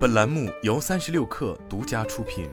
本栏目由三十六氪独家出品。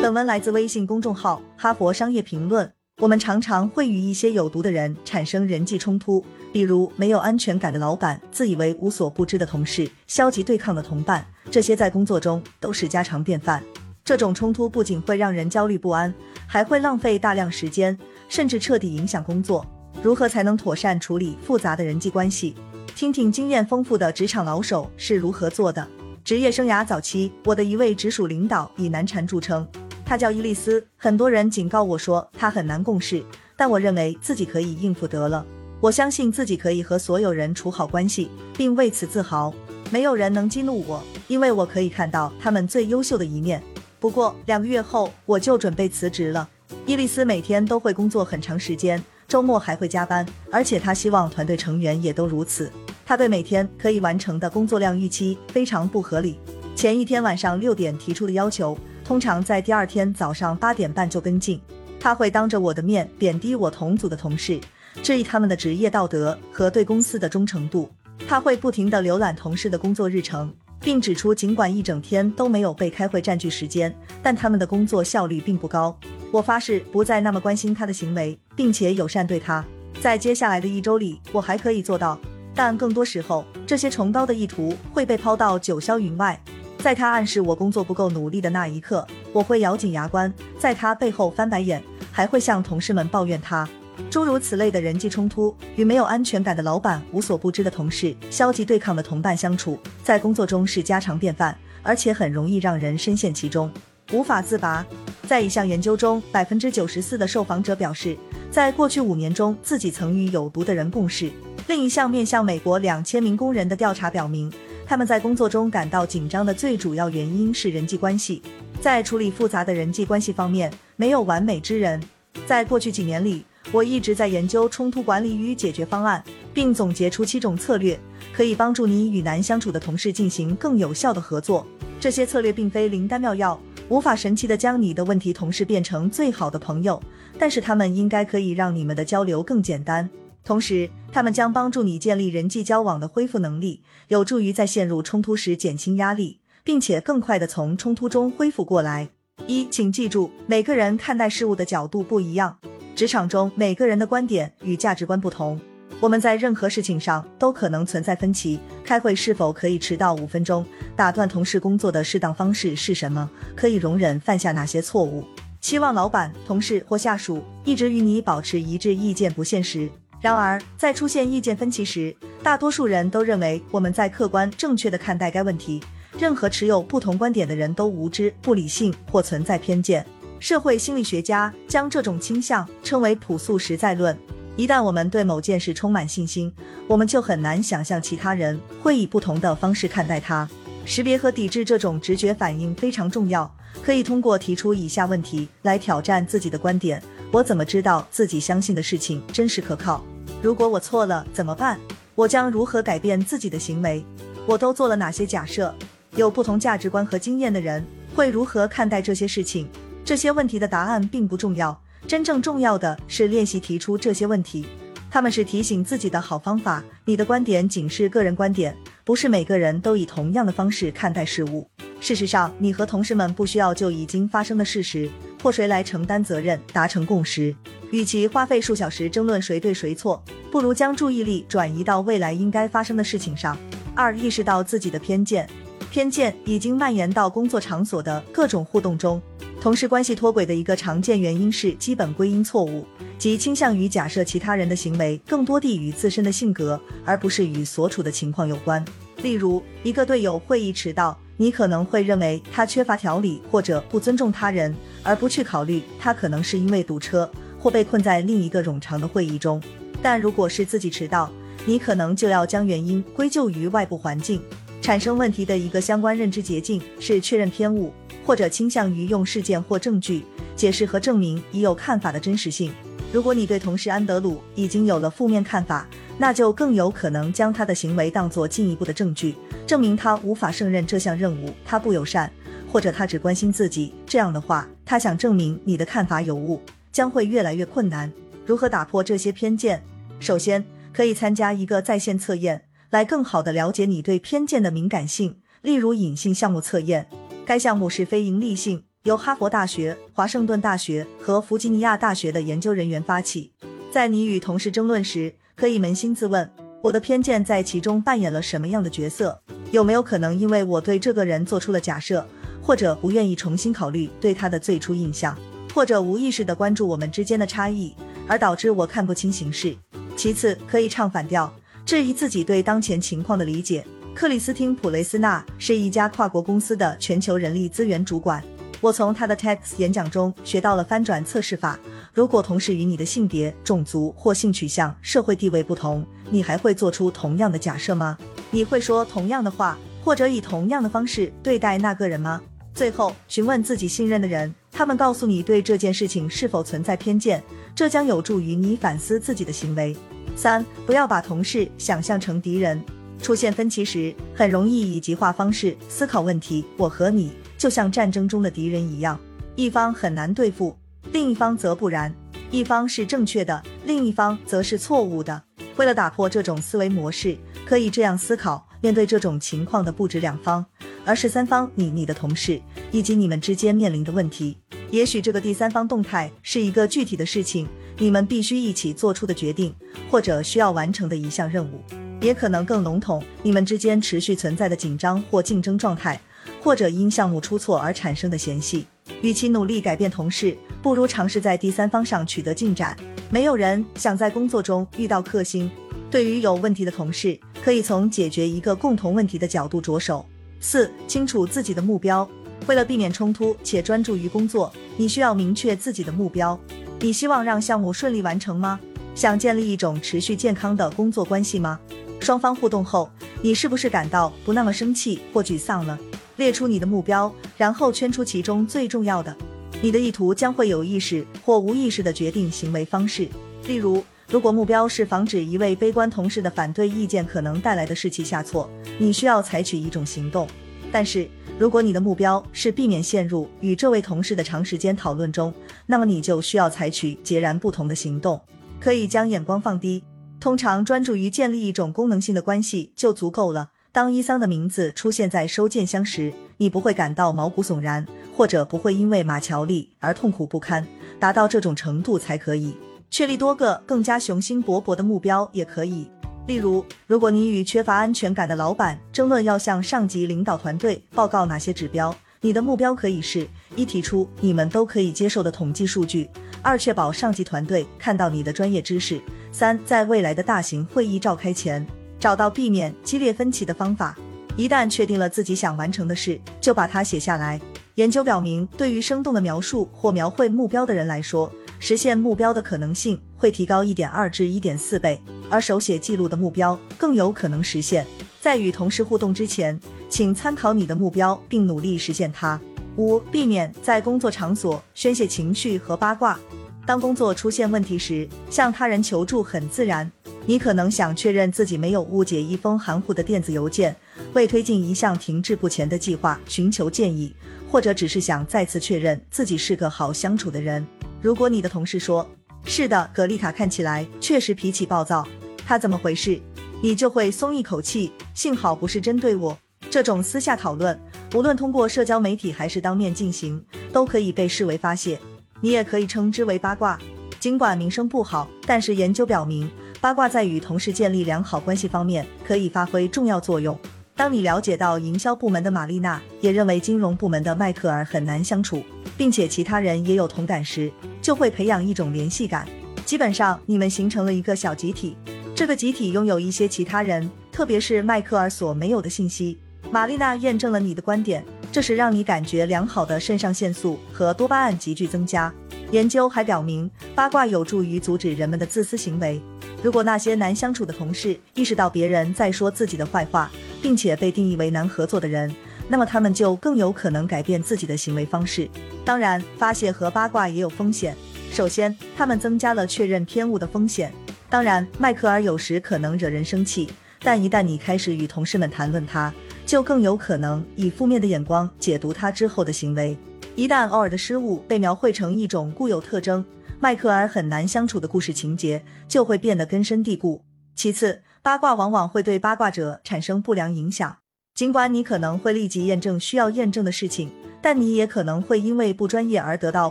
本文来自微信公众号《哈佛商业评论》。我们常常会与一些有毒的人产生人际冲突，比如没有安全感的老板、自以为无所不知的同事、消极对抗的同伴，这些在工作中都是家常便饭。这种冲突不仅会让人焦虑不安，还会浪费大量时间，甚至彻底影响工作。如何才能妥善处理复杂的人际关系？听听经验丰富的职场老手是如何做的。职业生涯早期，我的一位直属领导以难缠著称，他叫伊丽丝。很多人警告我说他很难共事，但我认为自己可以应付得了。我相信自己可以和所有人处好关系，并为此自豪。没有人能激怒我，因为我可以看到他们最优秀的一面。不过两个月后，我就准备辞职了。伊丽丝每天都会工作很长时间，周末还会加班，而且她希望团队成员也都如此。他对每天可以完成的工作量预期非常不合理。前一天晚上六点提出的要求，通常在第二天早上八点半就跟进。他会当着我的面贬低我同组的同事，质疑他们的职业道德和对公司的忠诚度。他会不停地浏览同事的工作日程。并指出，尽管一整天都没有被开会占据时间，但他们的工作效率并不高。我发誓不再那么关心他的行为，并且友善对他。在接下来的一周里，我还可以做到，但更多时候，这些崇高的意图会被抛到九霄云外。在他暗示我工作不够努力的那一刻，我会咬紧牙关，在他背后翻白眼，还会向同事们抱怨他。诸如此类的人际冲突，与没有安全感的老板、无所不知的同事、消极对抗的同伴相处，在工作中是家常便饭，而且很容易让人深陷其中，无法自拔。在一项研究中，百分之九十四的受访者表示，在过去五年中自己曾与有毒的人共事。另一项面向美国两千名工人的调查表明，他们在工作中感到紧张的最主要原因是人际关系。在处理复杂的人际关系方面，没有完美之人。在过去几年里，我一直在研究冲突管理与解决方案，并总结出七种策略，可以帮助你与难相处的同事进行更有效的合作。这些策略并非灵丹妙药，无法神奇的将你的问题同事变成最好的朋友，但是他们应该可以让你们的交流更简单。同时，他们将帮助你建立人际交往的恢复能力，有助于在陷入冲突时减轻压力，并且更快的从冲突中恢复过来。一，请记住，每个人看待事物的角度不一样。职场中每个人的观点与价值观不同，我们在任何事情上都可能存在分歧。开会是否可以迟到五分钟？打断同事工作的适当方式是什么？可以容忍犯下哪些错误？期望老板、同事或下属一直与你保持一致意见不现实。然而，在出现意见分歧时，大多数人都认为我们在客观正确的看待该问题。任何持有不同观点的人都无知、不理性或存在偏见。社会心理学家将这种倾向称为朴素实在论。一旦我们对某件事充满信心，我们就很难想象其他人会以不同的方式看待它。识别和抵制这种直觉反应非常重要，可以通过提出以下问题来挑战自己的观点：我怎么知道自己相信的事情真实可靠？如果我错了怎么办？我将如何改变自己的行为？我都做了哪些假设？有不同价值观和经验的人会如何看待这些事情？这些问题的答案并不重要，真正重要的是练习提出这些问题。他们是提醒自己的好方法。你的观点仅是个人观点，不是每个人都以同样的方式看待事物。事实上，你和同事们不需要就已经发生的事实或谁来承担责任达成共识。与其花费数小时争论谁对谁错，不如将注意力转移到未来应该发生的事情上。二、意识到自己的偏见，偏见已经蔓延到工作场所的各种互动中。同事关系脱轨的一个常见原因是基本归因错误，即倾向于假设其他人的行为更多地与自身的性格，而不是与所处的情况有关。例如，一个队友会议迟到，你可能会认为他缺乏条理或者不尊重他人，而不去考虑他可能是因为堵车或被困在另一个冗长的会议中。但如果是自己迟到，你可能就要将原因归咎于外部环境。产生问题的一个相关认知捷径是确认偏误。或者倾向于用事件或证据解释和证明已有看法的真实性。如果你对同事安德鲁已经有了负面看法，那就更有可能将他的行为当作进一步的证据，证明他无法胜任这项任务，他不友善，或者他只关心自己。这样的话，他想证明你的看法有误，将会越来越困难。如何打破这些偏见？首先，可以参加一个在线测验。来更好的了解你对偏见的敏感性。例如隐性项目测验，该项目是非盈利性，由哈佛大学、华盛顿大学和弗吉尼亚大学的研究人员发起。在你与同事争论时，可以扪心自问：我的偏见在其中扮演了什么样的角色？有没有可能因为我对这个人做出了假设，或者不愿意重新考虑对他的最初印象，或者无意识的关注我们之间的差异，而导致我看不清形势？其次，可以唱反调，质疑自己对当前情况的理解。克里斯汀·普雷斯纳是一家跨国公司的全球人力资源主管。我从他的 TED 演讲中学到了翻转测试法。如果同事与你的性别、种族或性取向、社会地位不同，你还会做出同样的假设吗？你会说同样的话，或者以同样的方式对待那个人吗？最后，询问自己信任的人，他们告诉你对这件事情是否存在偏见，这将有助于你反思自己的行为。三，不要把同事想象成敌人。出现分歧时，很容易以极化方式思考问题。我和你就像战争中的敌人一样，一方很难对付，另一方则不然；一方是正确的，另一方则是错误的。为了打破这种思维模式，可以这样思考：面对这种情况的不止两方，而是三方，你、你的同事以及你们之间面临的问题。也许这个第三方动态是一个具体的事情，你们必须一起做出的决定，或者需要完成的一项任务。也可能更笼统，你们之间持续存在的紧张或竞争状态，或者因项目出错而产生的嫌隙。与其努力改变同事，不如尝试在第三方上取得进展。没有人想在工作中遇到克星。对于有问题的同事，可以从解决一个共同问题的角度着手。四、清楚自己的目标。为了避免冲突且专注于工作，你需要明确自己的目标。你希望让项目顺利完成吗？想建立一种持续健康的工作关系吗？双方互动后，你是不是感到不那么生气或沮丧了？列出你的目标，然后圈出其中最重要的。你的意图将会有意识或无意识的决定行为方式。例如，如果目标是防止一位悲观同事的反对意见可能带来的士气下挫，你需要采取一种行动。但是，如果你的目标是避免陷入与这位同事的长时间讨论中，那么你就需要采取截然不同的行动。可以将眼光放低。通常专注于建立一种功能性的关系就足够了。当伊桑的名字出现在收件箱时，你不会感到毛骨悚然，或者不会因为马乔丽而痛苦不堪。达到这种程度才可以确立多个更加雄心勃勃的目标，也可以。例如，如果你与缺乏安全感的老板争论要向上级领导团队报告哪些指标，你的目标可以是：一、提出你们都可以接受的统计数据；二、确保上级团队看到你的专业知识。三，在未来的大型会议召开前，找到避免激烈分歧的方法。一旦确定了自己想完成的事，就把它写下来。研究表明，对于生动的描述或描绘目标的人来说，实现目标的可能性会提高一点二至一点四倍，而手写记录的目标更有可能实现。在与同事互动之前，请参考你的目标并努力实现它。五，避免在工作场所宣泄情绪和八卦。当工作出现问题时，向他人求助很自然。你可能想确认自己没有误解一封含糊的电子邮件，为推进一项停滞不前的计划寻求建议，或者只是想再次确认自己是个好相处的人。如果你的同事说：“是的，格丽塔看起来确实脾气暴躁，她怎么回事？”你就会松一口气，幸好不是针对我。这种私下讨论，无论通过社交媒体还是当面进行，都可以被视为发泄。你也可以称之为八卦，尽管名声不好，但是研究表明，八卦在与同事建立良好关系方面可以发挥重要作用。当你了解到营销部门的玛丽娜也认为金融部门的迈克尔很难相处，并且其他人也有同感时，就会培养一种联系感。基本上，你们形成了一个小集体，这个集体拥有一些其他人，特别是迈克尔所没有的信息。玛丽娜验证了你的观点。这是让你感觉良好的肾上腺素和多巴胺急剧增加。研究还表明，八卦有助于阻止人们的自私行为。如果那些难相处的同事意识到别人在说自己的坏话，并且被定义为难合作的人，那么他们就更有可能改变自己的行为方式。当然，发泄和八卦也有风险。首先，他们增加了确认偏误的风险。当然，迈克尔有时可能惹人生气，但一旦你开始与同事们谈论他，就更有可能以负面的眼光解读他之后的行为。一旦偶尔的失误被描绘成一种固有特征，迈克尔很难相处的故事情节就会变得根深蒂固。其次，八卦往往会对八卦者产生不良影响。尽管你可能会立即验证需要验证的事情，但你也可能会因为不专业而得到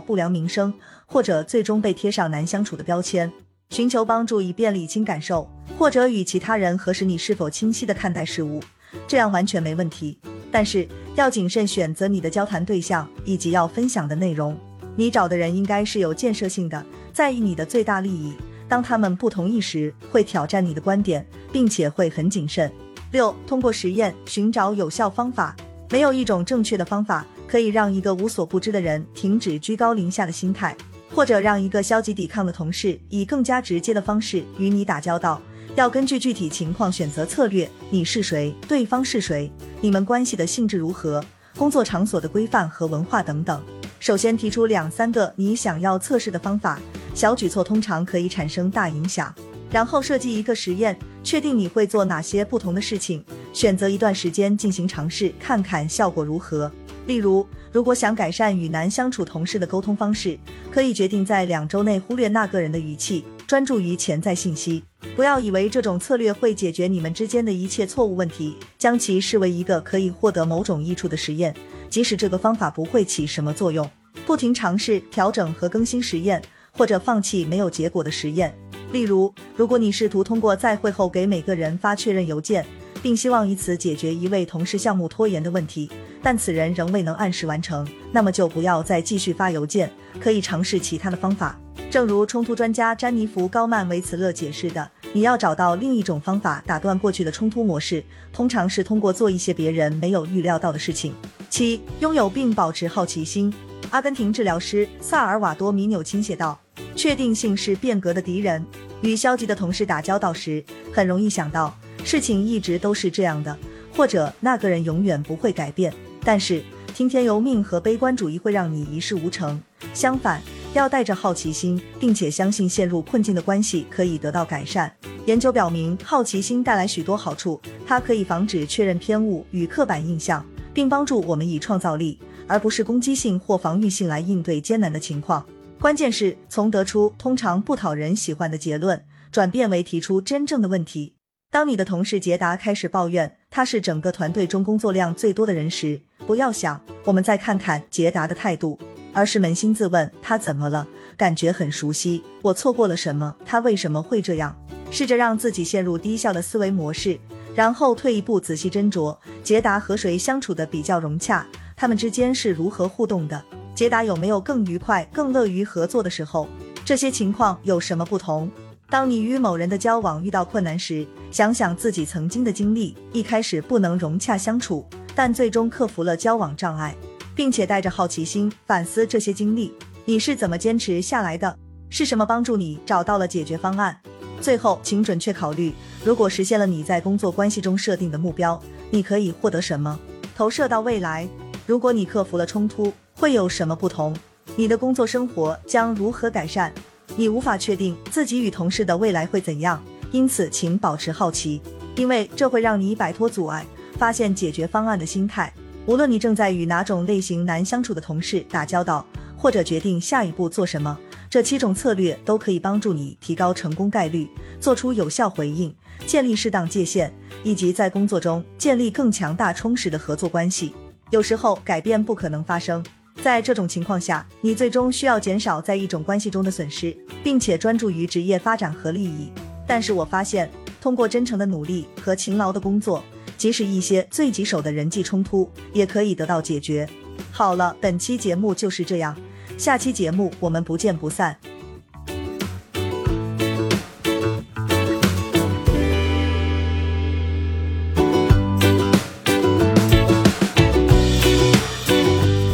不良名声，或者最终被贴上难相处的标签。寻求帮助以便理清感受，或者与其他人核实你是否清晰地看待事物，这样完全没问题。但是要谨慎选择你的交谈对象以及要分享的内容。你找的人应该是有建设性的，在意你的最大利益。当他们不同意时，会挑战你的观点，并且会很谨慎。六，通过实验寻找有效方法。没有一种正确的方法可以让一个无所不知的人停止居高临下的心态。或者让一个消极抵抗的同事以更加直接的方式与你打交道，要根据具体情况选择策略。你是谁？对方是谁？你们关系的性质如何？工作场所的规范和文化等等。首先提出两三个你想要测试的方法，小举措通常可以产生大影响。然后设计一个实验，确定你会做哪些不同的事情，选择一段时间进行尝试，看看效果如何。例如，如果想改善与难相处同事的沟通方式，可以决定在两周内忽略那个人的语气，专注于潜在信息。不要以为这种策略会解决你们之间的一切错误问题，将其视为一个可以获得某种益处的实验，即使这个方法不会起什么作用。不停尝试、调整和更新实验，或者放弃没有结果的实验。例如，如果你试图通过在会后给每个人发确认邮件，并希望以此解决一位同事项目拖延的问题。但此人仍未能按时完成，那么就不要再继续发邮件，可以尝试其他的方法。正如冲突专家詹妮弗·高曼维茨勒解释的，你要找到另一种方法打断过去的冲突模式，通常是通过做一些别人没有预料到的事情。七、拥有并保持好奇心。阿根廷治疗师萨尔瓦多·米纽钦写道：“确定性是变革的敌人。与消极的同事打交道时，很容易想到事情一直都是这样的，或者那个人永远不会改变。”但是听天由命和悲观主义会让你一事无成。相反，要带着好奇心，并且相信陷入困境的关系可以得到改善。研究表明，好奇心带来许多好处，它可以防止确认偏误与刻板印象，并帮助我们以创造力而不是攻击性或防御性来应对艰难的情况。关键是从得出通常不讨人喜欢的结论，转变为提出真正的问题。当你的同事杰达开始抱怨他是整个团队中工作量最多的人时，不要想我们再看看杰达的态度，而是扪心自问他怎么了？感觉很熟悉，我错过了什么？他为什么会这样？试着让自己陷入低效的思维模式，然后退一步仔细斟酌杰达和谁相处的比较融洽，他们之间是如何互动的？捷达有没有更愉快、更乐于合作的时候？这些情况有什么不同？当你与某人的交往遇到困难时，想想自己曾经的经历。一开始不能融洽相处，但最终克服了交往障碍，并且带着好奇心反思这些经历，你是怎么坚持下来的？是什么帮助你找到了解决方案？最后，请准确考虑，如果实现了你在工作关系中设定的目标，你可以获得什么？投射到未来，如果你克服了冲突，会有什么不同？你的工作生活将如何改善？你无法确定自己与同事的未来会怎样，因此请保持好奇，因为这会让你摆脱阻碍，发现解决方案的心态。无论你正在与哪种类型难相处的同事打交道，或者决定下一步做什么，这七种策略都可以帮助你提高成功概率，做出有效回应，建立适当界限，以及在工作中建立更强大充实的合作关系。有时候改变不可能发生。在这种情况下，你最终需要减少在一种关系中的损失，并且专注于职业发展和利益。但是我发现，通过真诚的努力和勤劳的工作，即使一些最棘手的人际冲突也可以得到解决。好了，本期节目就是这样，下期节目我们不见不散。